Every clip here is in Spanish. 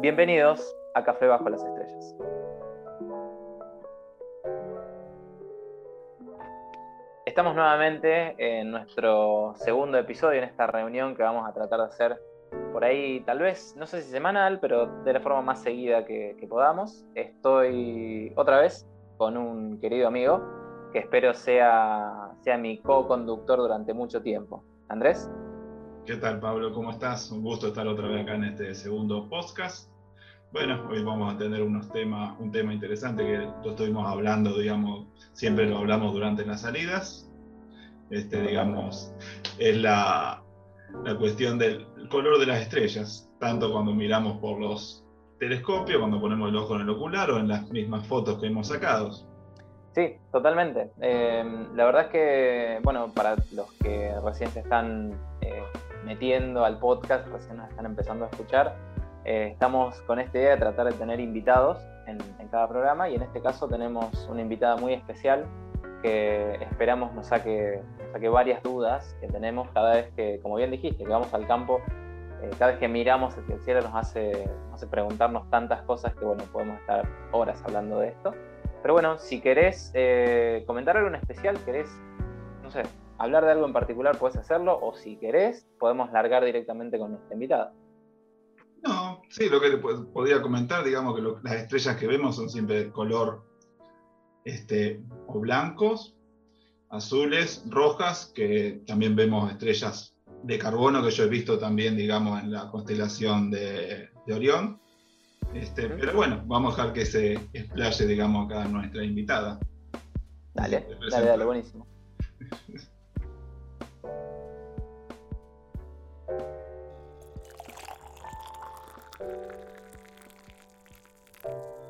Bienvenidos a Café Bajo las Estrellas. Estamos nuevamente en nuestro segundo episodio en esta reunión que vamos a tratar de hacer por ahí, tal vez, no sé si semanal, pero de la forma más seguida que, podamos. Estoy otra vez con un querido amigo que espero sea, sea mi co-conductor durante mucho tiempo. Andrés. ¿Qué tal, Pablo? ¿Cómo estás? Un gusto estar otra vez acá en este segundo podcast. Bueno, hoy vamos a tener unos temas, un tema interesante que lo estuvimos hablando, digamos, siempre lo hablamos durante las salidas. Este, digamos, es la, la cuestión del color de las estrellas, tanto cuando miramos por los telescopios, cuando ponemos el ojo en el ocular o en las mismas fotos que hemos sacado. Sí, totalmente. Eh, la verdad es que, bueno, para los que recién se están eh, metiendo al podcast, recién nos están empezando a escuchar, eh, estamos con esta idea de tratar de tener invitados en, cada programa y en este caso tenemos una invitada muy especial que esperamos nos saque, saque varias dudas que tenemos cada vez que, como bien dijiste, que vamos al campo, cada vez que miramos el cielo nos hace, hace preguntarnos tantas cosas que bueno, podemos estar horas hablando de esto. Pero bueno, si querés eh, comentar algo en especial, querés, no sé, hablar de algo en particular, puedes hacerlo, o si querés, podemos largar directamente con nuestra invitada. No, sí, lo que podría comentar, digamos que las estrellas que vemos son siempre de color este, o blancos, azules, rojas, que también vemos estrellas de carbono que yo he visto también, digamos, en la constelación de, Orión. Este, pero bueno, vamos a dejar que se explaye, digamos, acá nuestra invitada. Dale, dale, dale, buenísimo.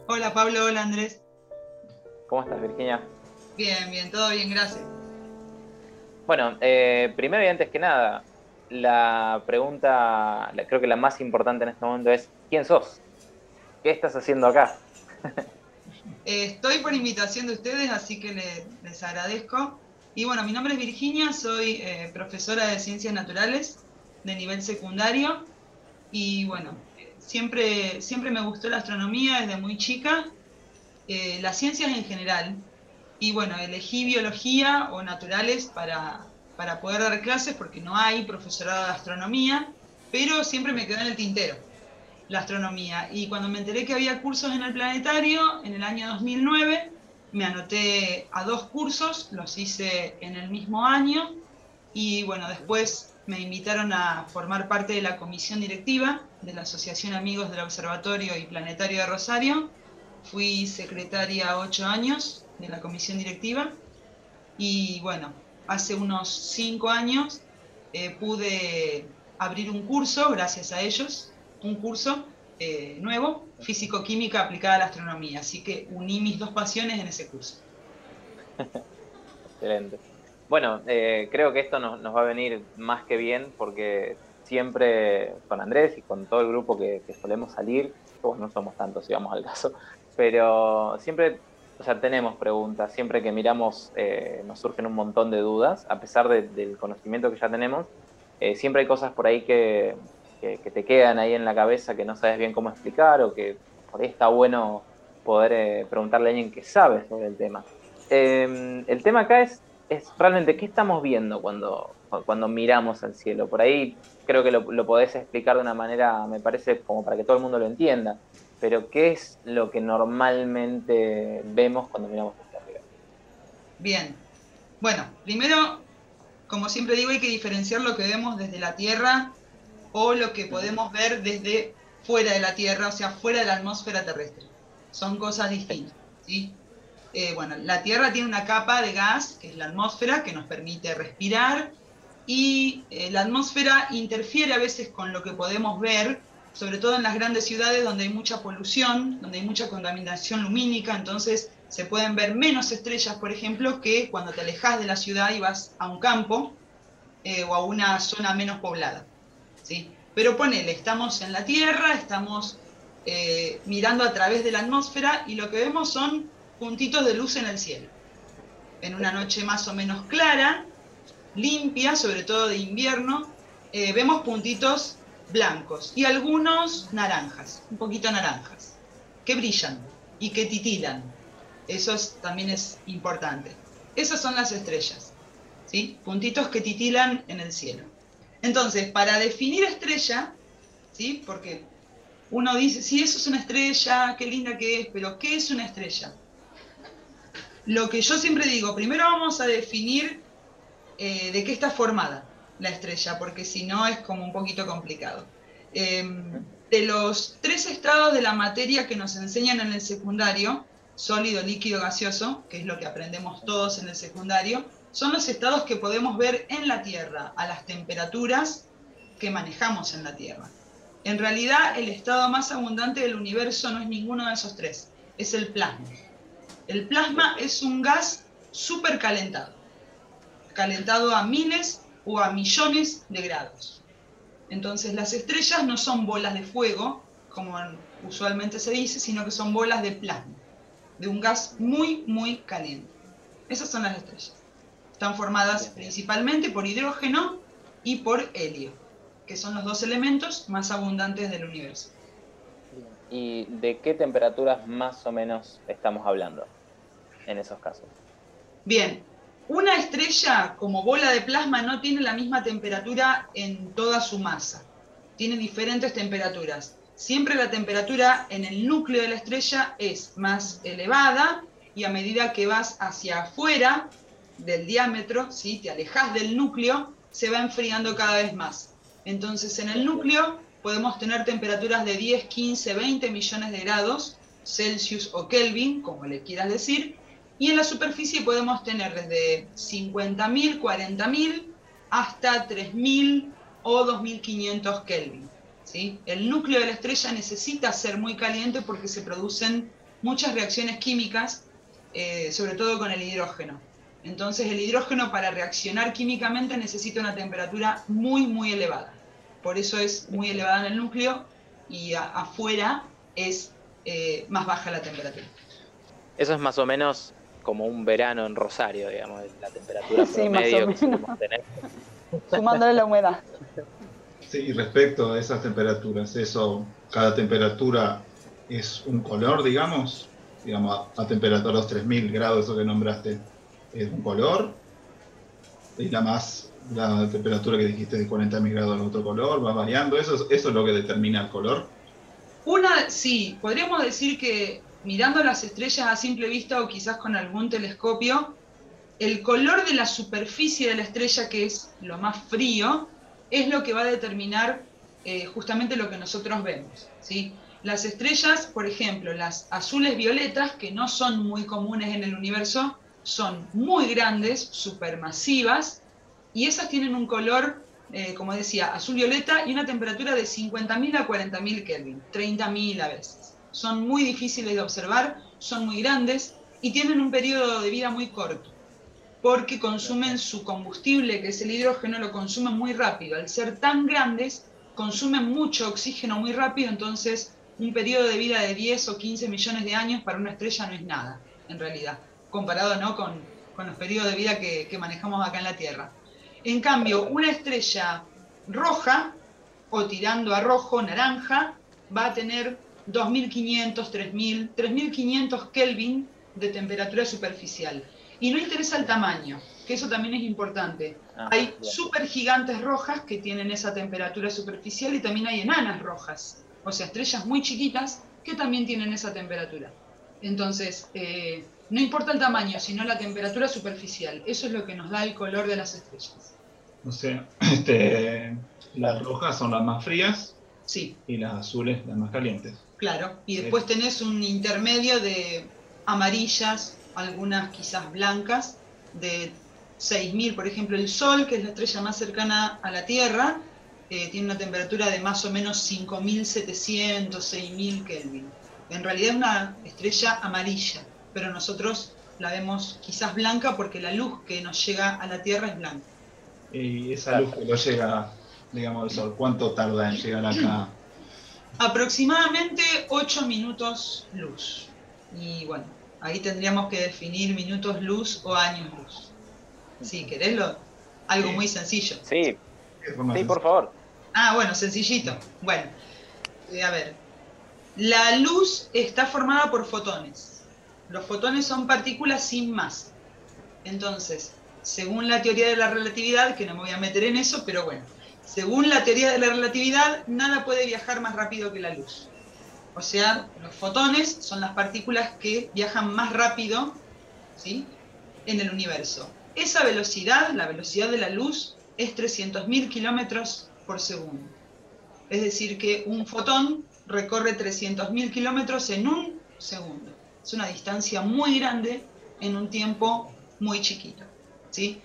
Hola Pablo, hola Andrés. ¿Cómo estás, Virginia? Bien, bien, todo bien, gracias. Bueno, eh, primero y antes que nada, la pregunta, creo que la más importante en este momento es, ¿quién sos? ¿Qué estás haciendo acá? Eh, estoy por invitación de ustedes, así que les, agradezco. Y bueno, mi nombre es Virginia, soy eh, profesora de Ciencias Naturales de nivel secundario. Y bueno, siempre, siempre me gustó la astronomía desde muy chica, eh, las ciencias en general. Y bueno, elegí biología o naturales para, para poder dar clases porque no hay profesorado de astronomía, pero siempre me quedó en el tintero la astronomía. Y cuando me enteré que había cursos en el planetario, en el año 2009, me anoté a dos cursos, los hice en el mismo año y bueno, después me invitaron a formar parte de la comisión directiva de la Asociación Amigos del Observatorio y Planetario de Rosario. Fui secretaria ocho años de la comisión directiva y bueno, hace unos cinco años eh, pude abrir un curso, gracias a ellos, un curso eh, nuevo, físico-química aplicada a la astronomía. Así que uní mis dos pasiones en ese curso. Excelente. Bueno, eh, creo que esto nos, va a venir más que bien porque siempre con Andrés y con todo el grupo que, solemos salir, pues no somos tantos si vamos al caso, pero siempre o sea, tenemos preguntas, siempre que miramos eh, nos surgen un montón de dudas, a pesar del conocimiento que ya tenemos, eh, siempre hay cosas por ahí que, te quedan ahí en la cabeza que no sabes bien cómo explicar o que por ahí está bueno poder preguntarle a alguien que sabe sobre el tema. Em, el tema acá es es realmente qué estamos viendo cuando, cuando miramos al cielo. Por ahí creo que lo, podés explicar de una manera, me parece, como para que todo el mundo lo entienda. Pero ¿qué es lo que normalmente vemos cuando miramos hacia arriba? Bien. Bueno, primero, como siempre digo, hay que diferenciar lo que vemos desde la Tierra o lo que podemos ver desde fuera de la Tierra, o sea, fuera de la atmósfera terrestre. Son cosas distintas. ¿sí? Eh, bueno, la Tierra tiene una capa de gas, que es la atmósfera, que nos permite respirar, y eh, la atmósfera interfiere a veces con lo que podemos ver, sobre todo en las grandes ciudades donde hay mucha polución, donde hay mucha contaminación lumínica, entonces se pueden ver menos estrellas, por ejemplo, que cuando te alejas de la ciudad y vas a un campo eh, o a una zona menos poblada. Pero ponele, estamos en la Tierra, estamos mirando a través de la atmósfera y lo que vemos son puntitos de luz en el cielo. en una noche más o menos clara, limpia, sobre todo de invierno, eh, vemos puntitos blancos y algunos naranjas, un poquito naranjas, que brillan y que titilan. Eso también es importante. Esas son las estrellas, ¿sí? puntitos que titilan en el cielo. Entonces, para definir estrella, ¿sí? porque uno dice, si eso es una estrella, qué linda que es, pero ¿qué es una estrella? Lo que yo siempre digo, primero vamos a definir eh, de qué está formada la estrella, porque si no es como un poquito complicado. Em, de los tres estados de la materia que nos enseñan en el secundario, sólido, líquido, gaseoso, que es lo que aprendemos todos en el secundario, son los estados que podemos ver en la Tierra, a las temperaturas que manejamos en la Tierra. En realidad, el estado más abundante del universo no es ninguno de esos tres, es el plasma. El plasma es un gas supercalentado, calentado a miles o a millones de grados. Entonces las estrellas no son bolas de fuego, como usualmente se dice, sino que son bolas de plasma, de un gas muy, muy caliente. Esas son las estrellas. Están formadas principalmente por hidrógeno y por helio, que son los dos elementos más abundantes del universo. ¿Y de qué temperaturas más o menos estamos hablando? en esos casos. Bien, una estrella como bola de plasma no tiene la misma temperatura en toda su masa, tiene diferentes temperaturas. Siempre la temperatura en el núcleo de la estrella es más elevada y a medida que vas hacia afuera del diámetro, si te alejas del núcleo, se va enfriando cada vez más. Entonces en el núcleo podemos tener temperaturas de 10, 15, 20 millones de grados Celsius o Kelvin, como le quieras decir, y en la superficie podemos tener desde 50.000, 40.000 hasta 3.000 o 2.500 Kelvin. ¿sí? El núcleo de la estrella necesita ser muy caliente porque se producen muchas reacciones químicas, eh, sobre todo con el hidrógeno. Entonces el hidrógeno para reaccionar químicamente necesita una temperatura muy, muy elevada. Por eso es muy elevada en el núcleo y afuera es eh, más baja la temperatura. Eso es más o menos como un verano en Rosario, digamos, la temperatura sí, promedio que tener. Sumándole la humedad. Sí, y respecto a esas temperaturas, eso, cada temperatura es un color, digamos, digamos, a, temperatura los 3000 grados, eso que nombraste, es un color, y la más, la temperatura que dijiste de 40.000 grados es otro color, va variando, eso, eso es lo que determina el color. Una, sí, podríamos decir que mirando las estrellas a simple vista o quizás con algún telescopio, el color de la superficie de la estrella, que es lo más frío, es lo que va a determinar eh, justamente lo que nosotros vemos. ¿sí? Las estrellas, por ejemplo, las azules violetas, que no son muy comunes en el universo, son muy grandes, supermasivas, y esas tienen un color, eh, como decía, azul violeta y una temperatura de 50.000 a 40.000 Kelvin, 30.000 a veces son muy difíciles de observar, son muy grandes y tienen un periodo de vida muy corto, porque consumen su combustible, que es el hidrógeno, lo consumen muy rápido. Al ser tan grandes, consumen mucho oxígeno muy rápido, entonces un periodo de vida de 10 o 15 millones de años para una estrella no es nada, en realidad, comparado ¿no? con, los periodos de vida que, que manejamos acá en la Tierra. En cambio, una estrella roja, o tirando a rojo, naranja, va a tener 2500, 3000, 3500 Kelvin de temperatura superficial. Y no interesa el tamaño, que eso también es importante. Ah, hay supergigantes rojas que tienen esa temperatura superficial y también hay enanas rojas, o sea, estrellas muy chiquitas que también tienen esa temperatura. Entonces, eh, no importa el tamaño, sino la temperatura superficial. Eso es lo que nos da el color de las estrellas. O sea, este, las rojas son las más frías sí. y las azules las más calientes. Claro, y después tenés un intermedio de amarillas, algunas quizás blancas, de 6.000, por ejemplo, el Sol, que es la estrella más cercana a la Tierra, eh, tiene una temperatura de más o menos 5.700, 6.000 Kelvin. En realidad es una estrella amarilla, pero nosotros la vemos quizás blanca porque la luz que nos llega a la Tierra es blanca. Y esa luz que nos llega, digamos, del Sol, ¿cuánto tarda en llegar acá Aproximadamente 8 minutos luz. Y bueno, Ahí tendríamos que definir minutos luz o años luz. Si querés, lo, algo muy sencillo. Sí, sí, por favor. Ah, bueno, sencillito. Bueno, eh, a ver. La luz está formada por fotones. Los fotones son partículas sin masa. Entonces, según la teoría de la relatividad, que no me voy a meter en eso, pero bueno, según la teoría de la relatividad, nada puede viajar más rápido que la luz. O sea, los fotones son las partículas que viajan más rápido ¿sí? en el universo. Esa velocidad, la velocidad de la luz, es 300.000 kilómetros por segundo. Es decir, que un fotón recorre 300.000 kilómetros en un segundo. Es una distancia muy grande en un tiempo muy chiquito. ¿sí?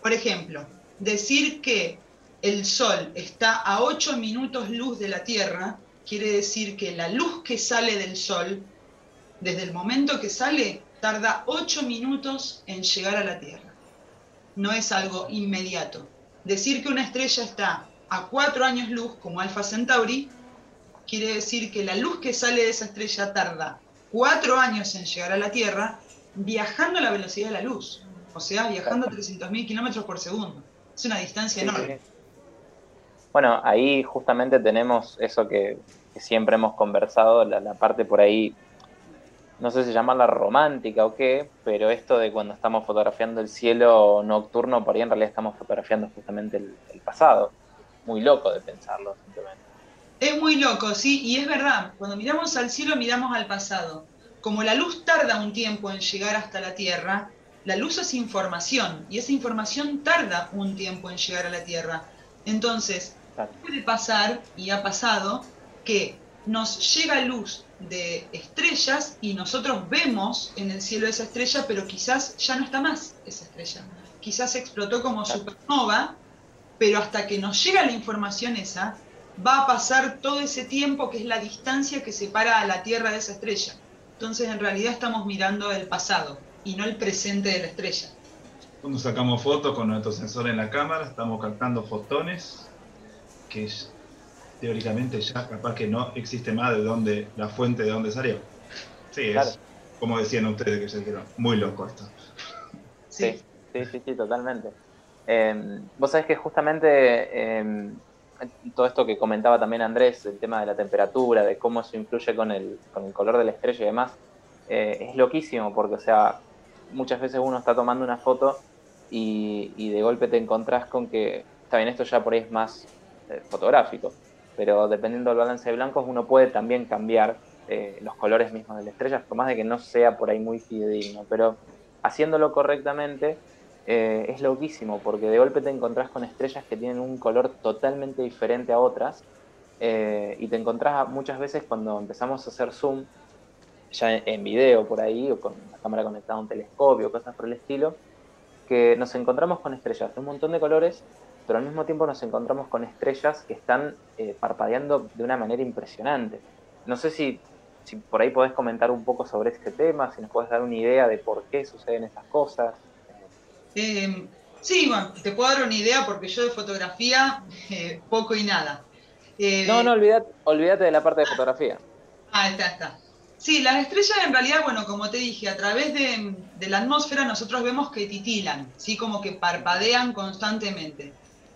Por ejemplo, decir que el Sol está a 8 minutos luz de la Tierra quiere decir que la luz que sale del Sol, desde el momento que sale, tarda 8 minutos en llegar a la Tierra. No es algo inmediato. Decir que una estrella está a 4 años luz, como Alpha Centauri, quiere decir que la luz que sale de esa estrella tarda 4 años en llegar a la Tierra, viajando a la velocidad de la luz. O sea, viajando a 300.000 kilómetros por segundo. Es una distancia enorme. Bueno, ahí justamente tenemos eso que, siempre hemos conversado, la, parte por ahí, no sé si llamarla romántica o qué, pero esto de cuando estamos fotografiando el cielo nocturno, por ahí en realidad estamos fotografiando justamente el, el pasado. Muy loco de pensarlo, simplemente. Es muy loco, sí, y es verdad, cuando miramos al cielo miramos al pasado. Como la luz tarda un tiempo en llegar hasta la Tierra, la luz es información y esa información tarda un tiempo en llegar a la Tierra. Entonces, puede pasar, y ha pasado, que nos llega luz de estrellas y nosotros vemos en el cielo esa estrella, pero quizás ya no está más esa estrella. Quizás explotó como supernova, pero hasta que nos llega la información esa, va a pasar todo ese tiempo que es la distancia que separa a la Tierra de esa estrella. Entonces en realidad estamos mirando el pasado y no el presente de la estrella. Cuando sacamos fotos con nuestro sensor en la cámara, estamos captando fotones que teóricamente ya capaz que no existe más de dónde, la fuente de dónde salió. Sí, es como decían ustedes que se dijeron, muy loco esto. Sí, sí, sí, sí, totalmente. Em, vos sabés que justamente em, todo esto que comentaba también Andrés, el tema de la temperatura, de cómo eso influye con el, con el color de la estrella y demás, eh, es loquísimo porque, o sea, muchas veces uno está tomando una foto y, de golpe te encontrás con que, está bien, esto ya por ahí es más eh, fotográfico, pero dependiendo del balance de blancos uno puede también cambiar eh, los colores mismos de la estrella, por más de que no sea por ahí muy fidedigno, pero haciéndolo correctamente eh, es loquísimo, porque de golpe te encontrás con estrellas que tienen un color totalmente diferente a otras, y te encontrás muchas veces cuando empezamos a hacer zoom, ya en, video por ahí, o con la cámara conectada a un telescopio, cosas por el estilo, que nos encontramos con estrellas de un montón de colores pero al mismo tiempo nos encontramos con estrellas que están eh, parpadeando de una manera impresionante. No sé si, si, por ahí podés comentar un poco sobre este tema, si nos puedes dar una idea de por qué suceden estas cosas. Em, sí, bueno, te puedo dar una idea porque yo de fotografía eh, poco y nada. Eh, no, no, olvídate, olvídate de la parte de fotografía. Ah, está, está. Sí, las estrellas en realidad, bueno, como te dije, a través de, de, la atmósfera nosotros vemos que titilan, ¿sí? como que parpadean constantemente.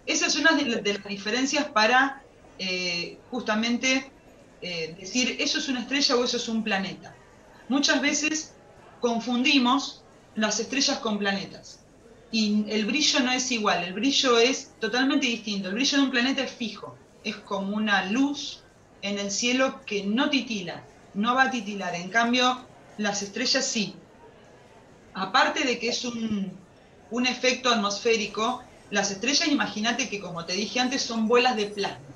Esa es una de, las diferencias para eh, justamente eh, decir eso es una estrella o eso es un planeta. Muchas veces confundimos las estrellas con planetas y el brillo no es igual, el brillo es totalmente distinto. El brillo de un planeta es fijo, es como una luz en el cielo que no titila, no va a titilar. En cambio, las estrellas sí. Aparte de que es un, efecto atmosférico, las estrellas, imagínate que como te dije antes, son bolas de plasma.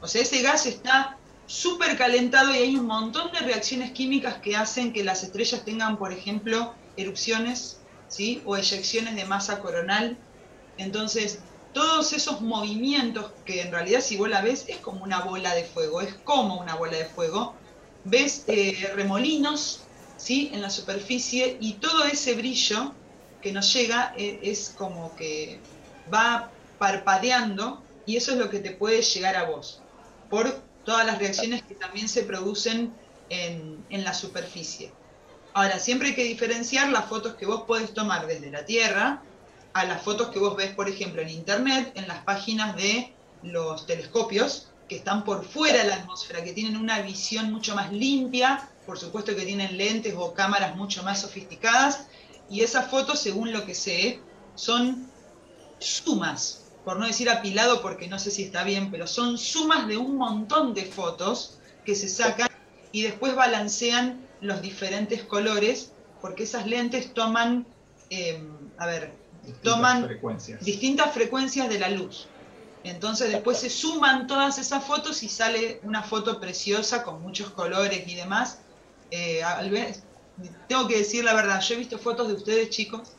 O sea, ese gas está súper calentado y hay un montón de reacciones químicas que hacen que las estrellas tengan, por ejemplo, erupciones o eyecciones de masa coronal. Entonces, todos esos movimientos que en realidad si vos la ves es como una bola de fuego, es como una bola de fuego. Ves eh, remolinos ¿sí? en la superficie y todo ese brillo que nos llega eh, es como que va parpadeando y eso es lo que te puede llegar a vos, por todas las reacciones que también se producen en, la superficie. Ahora, siempre hay que diferenciar las fotos que vos podés tomar desde la Tierra a las fotos que vos ves, por ejemplo, en Internet, en las páginas de los telescopios, que están por fuera de la atmósfera, que tienen una visión mucho más limpia, por supuesto que tienen lentes o cámaras mucho más sofisticadas, y esas fotos, según lo que sé, son sumas, por no decir apilado porque no sé si está bien, pero son sumas de un montón de fotos que se sacan y después balancean los diferentes colores, porque esas lentes toman, eh, a ver, toman distintas frecuencias de la luz. Entonces después se suman todas esas fotos y sale una foto preciosa con muchos colores y demás. Eh, tengo que decir la verdad, yo he visto fotos de ustedes chicos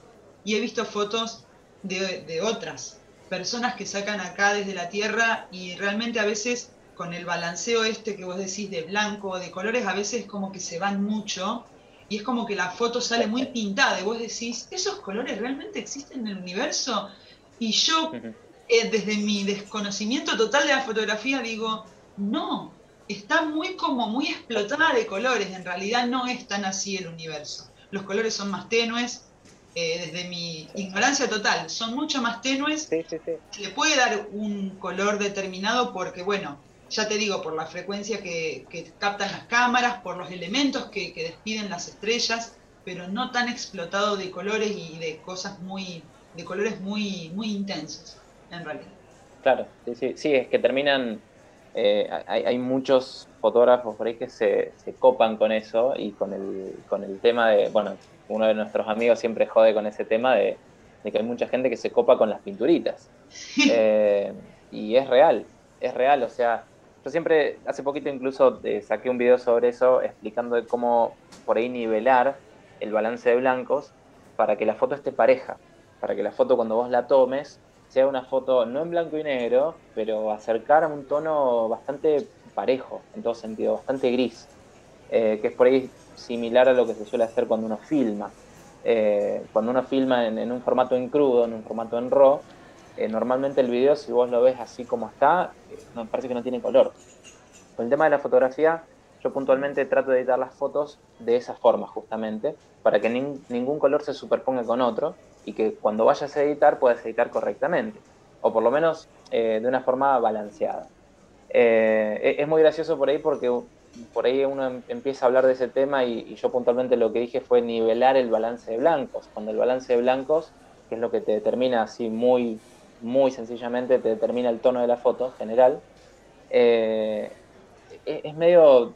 y he visto fotos de, de otras personas que sacan acá desde la Tierra y realmente a veces con el balanceo este que vos decís de blanco, o de colores, a veces como que se van mucho y es como que la foto sale muy pintada y vos decís, ¿esos colores realmente existen en el universo? Y yo, eh, desde mi desconocimiento total de la fotografía, digo, no, está muy como muy explotada de colores, en realidad no es tan así el universo. Los colores son más tenues, eh, desde mi ignorancia total, son mucho más tenues. Sí, sí, Le puede dar un color determinado porque, bueno, ya te digo, por la frecuencia que, captan las cámaras, por los elementos que, despiden las estrellas, pero no tan explotado de colores y de cosas muy, de colores muy, muy intensos, en realidad. Claro, sí, sí, es que terminan, eh, hay, muchos fotógrafos por ahí que se, copan con eso y con el, con el tema de, bueno, uno de nuestros amigos siempre jode con ese tema de, que hay mucha gente que se copa con las pinturitas. Eh, y es real, es real, o sea, yo siempre, hace poquito incluso eh, saqué un video sobre eso explicando de cómo por ahí nivelar el balance de blancos para que la foto esté pareja, para que la foto cuando vos la tomes sea una foto no en blanco y negro, pero acercar a un tono bastante parejo, en todo sentido, bastante gris, eh, que es por ahí similar a lo que se suele hacer cuando uno filma. Eh, cuando uno filma en, en, un formato en crudo, en un formato en RAW, eh, normalmente el video, si vos lo ves así como está, eh, me parece que no tiene color. Con el tema de la fotografía, yo puntualmente trato de editar las fotos de esa forma, justamente, para que ningún color se superponga con otro y que cuando vayas a editar puedas editar correctamente, o por lo menos eh, de una forma balanceada. E-, es muy gracioso por ahí porque por ahí uno em-, empieza a hablar de ese tema y, y, yo puntualmente lo que dije fue nivelar el balance de blancos, cuando el balance de blancos, que es lo que te determina así muy muy sencillamente te determina el tono de la foto general, eh, es, medio,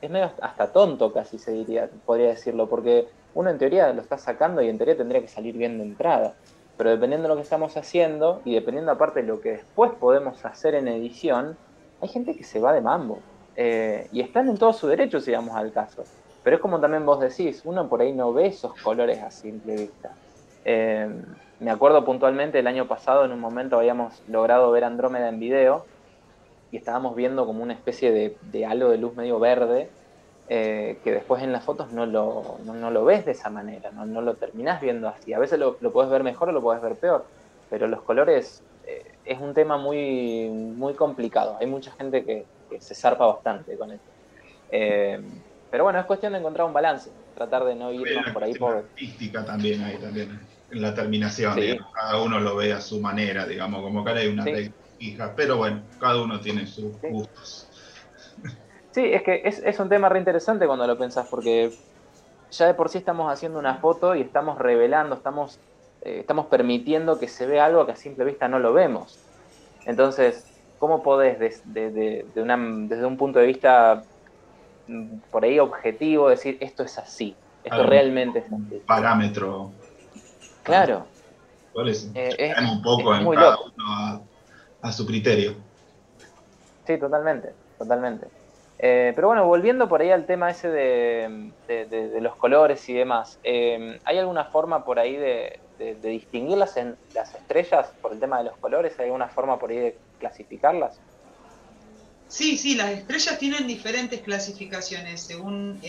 es medio hasta tonto casi se diría, podría decirlo, porque uno en teoría lo está sacando y en teoría tendría que salir bien de entrada, pero dependiendo de lo que estamos haciendo y dependiendo aparte de lo que después podemos hacer en edición, hay gente que se va de mambo eh, y están en todo su derecho si vamos al caso. Pero es como también vos decís, uno por ahí no ve esos colores a simple vista. Eh, me acuerdo puntualmente el año pasado, en un momento habíamos logrado ver Andrómeda en video y estábamos viendo como una especie de, halo de luz medio verde eh, que después en las fotos no lo, no, lo ves de esa manera, no, no, lo terminás viendo así. A veces lo, lo puedes ver mejor o lo puedes ver peor, pero los colores eh, es un tema muy, muy complicado. Hay mucha gente que, se zarpa bastante con esto. Eh, pero bueno, es cuestión de encontrar un balance, tratar de no irnos por ahí por... artística también ahí también la terminación, cada uno lo ve a su manera, digamos, como que hay una hija, pero bueno, cada uno tiene sus gustos. Sí, es que es, un tema re interesante cuando lo pensás, porque ya de por sí estamos haciendo una foto y estamos revelando, estamos, eh, estamos permitiendo que se vea algo que a simple vista no lo vemos. Entonces, ¿cómo podés desde un punto de vista mm, por ahí objetivo decir esto es así? Esto realmente es así. Parámetro Claro. Eh, un poco en cada uno a, su criterio. Sí, totalmente, totalmente. Eh, pero bueno, volviendo por ahí al tema ese de, los colores y demás, eh, ¿hay alguna forma por ahí de, distinguir las, las estrellas por el tema de los colores? ¿Hay alguna forma por ahí de clasificarlas? Sí, sí, las estrellas tienen diferentes clasificaciones según,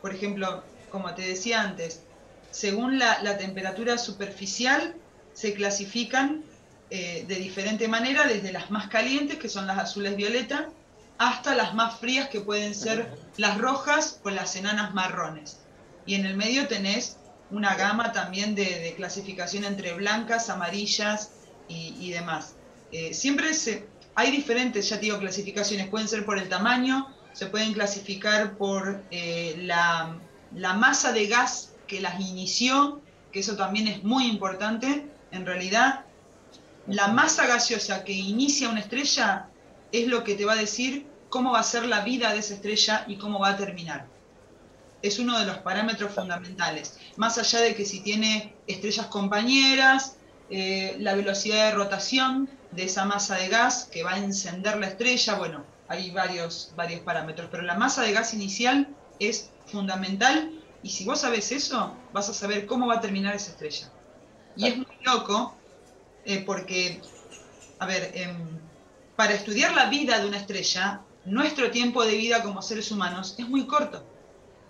por ejemplo, como te decía antes, según la, temperatura superficial, se clasifican eh, de diferente manera, desde las más calientes, que son las azules violeta, hasta las más frías, que pueden ser las rojas o las enanas marrones. y en el medio tenés una gama también de, clasificación entre blancas, amarillas y, demás. Eh, siempre hay diferentes, ya te digo, clasificaciones, pueden ser por el tamaño, se pueden clasificar por eh, la masa de gas que las inició, que eso también es muy importante. En realidad, la masa gaseosa que inicia una estrella es lo que te va a decir cómo va a ser la vida de esa estrella y cómo va a terminar. Es uno de los parámetros fundamentales. Más allá de que si tiene estrellas compañeras, eh, la velocidad de rotación de esa masa de gas que va a encender la estrella, bueno, hay varios, varios parámetros, pero la masa de gas inicial es fundamental y si vos sabés eso, vas a saber cómo va a terminar esa estrella. Y es muy loco eh, porque, a ver, em, para estudiar la vida de una estrella, nuestro tiempo de vida como seres humanos es muy corto.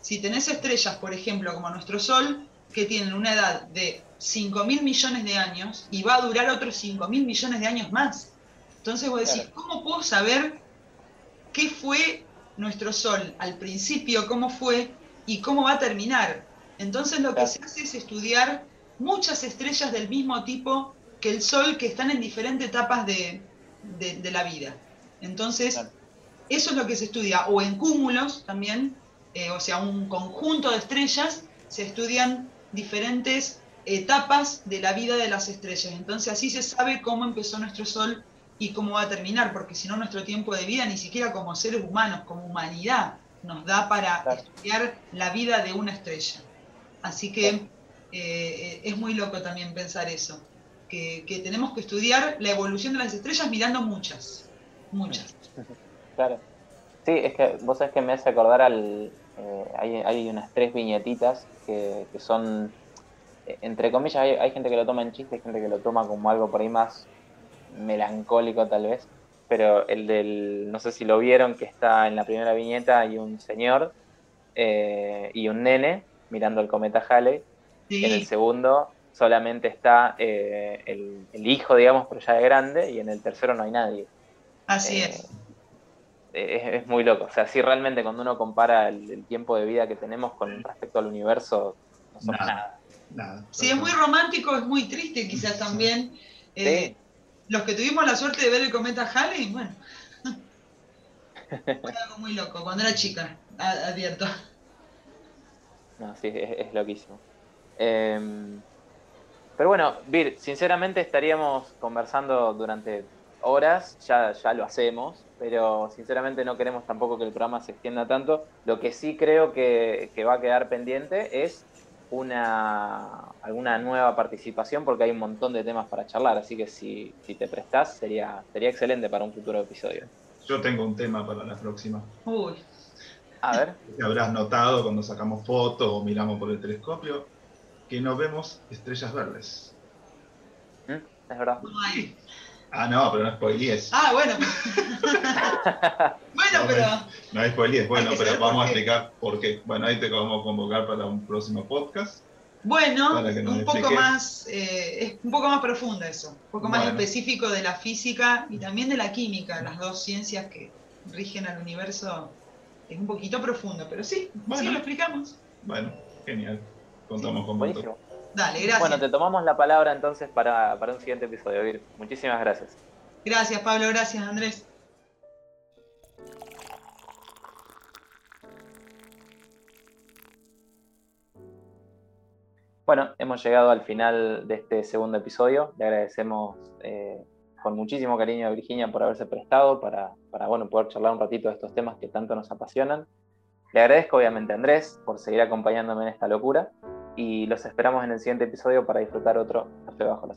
Si tenés estrellas, por ejemplo, como nuestro Sol, que tienen una edad de 5 mil millones de años y va a durar otros 5 mil millones de años más. Entonces vos decís, ¿cómo puedo saber qué fue nuestro Sol al principio, cómo fue y cómo va a terminar? Entonces lo que se hace es estudiar muchas estrellas del mismo tipo que el Sol que están en diferentes etapas de, la vida. Entonces, eso es lo que se estudia, o en cúmulos también, eh, o sea, un conjunto de estrellas, se estudian diferentes etapas de la vida de las estrellas. Entonces así se sabe cómo empezó nuestro Sol y cómo va a terminar, porque si no nuestro tiempo de vida, ni siquiera como seres humanos, como humanidad, nos da para estudiar la vida de una estrella. Así que eh, es muy loco también pensar eso, que, tenemos que estudiar la evolución de las estrellas mirando muchas, muchas. Claro. Sí, es que vos sabés que me hace acordar al... Eh, hay, hay, unas tres viñetitas que, que son entre comillas, hay, gente que lo toma en chiste, hay gente que lo toma como algo por ahí más melancólico tal vez, pero el del, no sé si lo vieron, que está en la primera viñeta, hay un señor eh, y un nene mirando el cometa Halley, en el segundo solamente está eh, el, hijo, digamos, pero ya de grande, y en el tercero no hay nadie. Así eh, es. es. muy loco, o sea, sí realmente cuando uno compara el, tiempo de vida que tenemos con respecto al universo, no somos nada. Si es muy romántico, es muy triste quizás también. Eh, los que tuvimos la suerte de ver el cometa Halley, bueno, fue algo muy loco, cuando era chica, advierto. No, sí, es, loquísimo. Em, pero bueno, Vir, sinceramente estaríamos conversando durante horas, ya, ya lo hacemos, pero sinceramente no queremos tampoco que el programa se extienda tanto. Lo que sí creo que, que va a quedar pendiente es una, alguna nueva participación porque hay un montón de temas para charlar, así que si, te prestás sería, sería excelente para un futuro episodio. Yo tengo un tema para la próxima. Uy. A ver. Te habrás notado cuando sacamos fotos o miramos por el telescopio que no vemos estrellas verdes. ¿Mm? Es verdad. Ah, no, pero no spoilees. Ah, bueno. bueno, pero. No hay spoilees, bueno, pero vamos a explicar por qué. Bueno, ahí te vamos a convocar para un próximo podcast. Bueno, un poco más, eh, es un poco más profundo eso, un poco más específico de la física y también de la química, las dos ciencias que rigen al universo. Es un poquito profundo, pero sí, sí lo explicamos. Bueno, genial. Contamos con vos. Dale, gracias. Bueno, te tomamos la palabra entonces para, para un siguiente episodio, Vir. Muchísimas gracias. Gracias, Pablo. Gracias, Andrés. Bueno, hemos llegado al final de este segundo episodio. Le agradecemos eh, con muchísimo cariño a Virginia por haberse prestado para, para bueno, poder charlar un ratito de estos temas que tanto nos apasionan. Le agradezco obviamente a Andrés por seguir acompañándome en esta locura y los esperamos en el siguiente episodio para disfrutar otro Café Bajo la